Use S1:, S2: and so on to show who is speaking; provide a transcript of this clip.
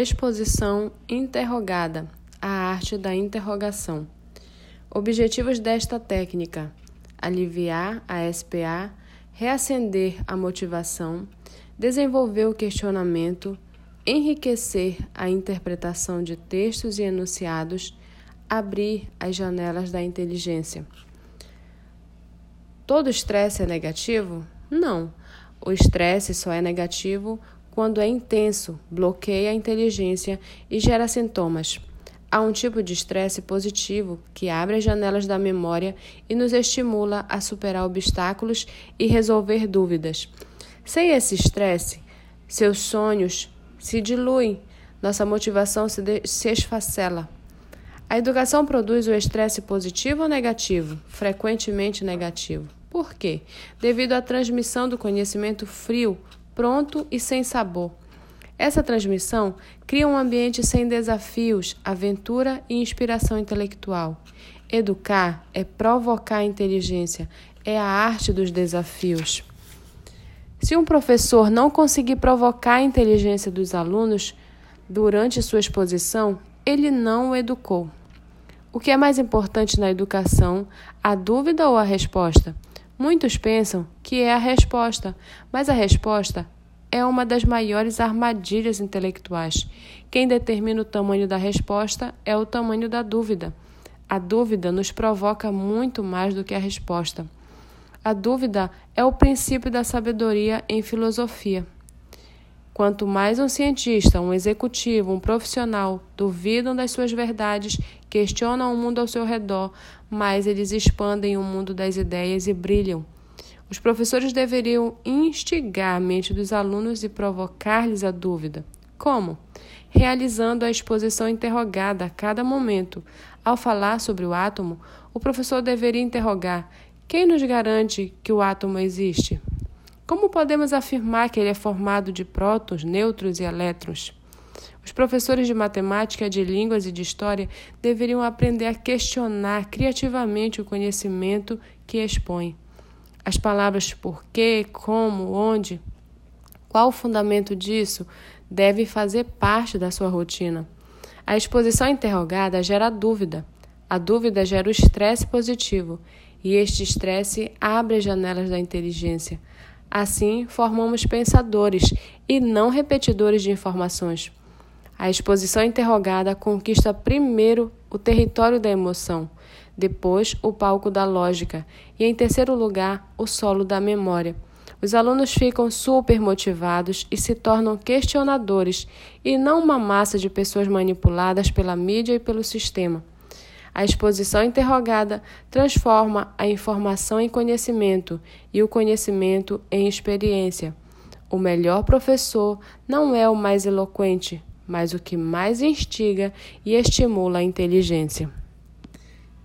S1: Exposição interrogada a arte da interrogação. Objetivos desta técnica: aliviar a SPA, reacender a motivação, desenvolver o questionamento, enriquecer a interpretação de textos e enunciados, abrir as janelas da inteligência. Todo estresse é negativo? Não. O estresse só é negativo quando é intenso, bloqueia a inteligência e gera sintomas. Há um tipo de estresse positivo que abre as janelas da memória e nos estimula a superar obstáculos e resolver dúvidas. Sem esse estresse, seus sonhos se diluem, nossa motivação se, se esfacela. A educação produz o estresse positivo ou negativo? Frequentemente negativo. Por quê? Devido à transmissão do conhecimento frio pronto e sem sabor. Essa transmissão cria um ambiente sem desafios, aventura e inspiração intelectual. Educar é provocar a inteligência, é a arte dos desafios. Se um professor não conseguir provocar a inteligência dos alunos durante sua exposição, ele não o educou. O que é mais importante na educação, a dúvida ou a resposta? Muitos pensam que é a resposta, mas a resposta é uma das maiores armadilhas intelectuais. Quem determina o tamanho da resposta é o tamanho da dúvida. A dúvida nos provoca muito mais do que a resposta. A dúvida é o princípio da sabedoria em filosofia. Quanto mais um cientista, um executivo, um profissional duvidam das suas verdades, questionam o mundo ao seu redor, mais eles expandem o mundo das ideias e brilham. Os professores deveriam instigar a mente dos alunos e provocar-lhes a dúvida. Como? Realizando a exposição interrogada a cada momento. Ao falar sobre o átomo, o professor deveria interrogar: quem nos garante que o átomo existe? Como podemos afirmar que ele é formado de prótons, nêutrons e elétrons? Os professores de matemática, de línguas e de história deveriam aprender a questionar criativamente o conhecimento que expõem. As palavras porquê, como, onde, qual o fundamento disso devem fazer parte da sua rotina. A exposição interrogada gera dúvida. A dúvida gera o estresse positivo e este estresse abre as janelas da inteligência. Assim, formamos pensadores e não repetidores de informações. A exposição interrogada conquista primeiro o território da emoção, depois o palco da lógica e, em terceiro lugar, o solo da memória. Os alunos ficam super motivados e se tornam questionadores e não uma massa de pessoas manipuladas pela mídia e pelo sistema. A exposição interrogada transforma a informação em conhecimento e o conhecimento em experiência. O melhor professor não é o mais eloquente, mas o que mais instiga e estimula a inteligência.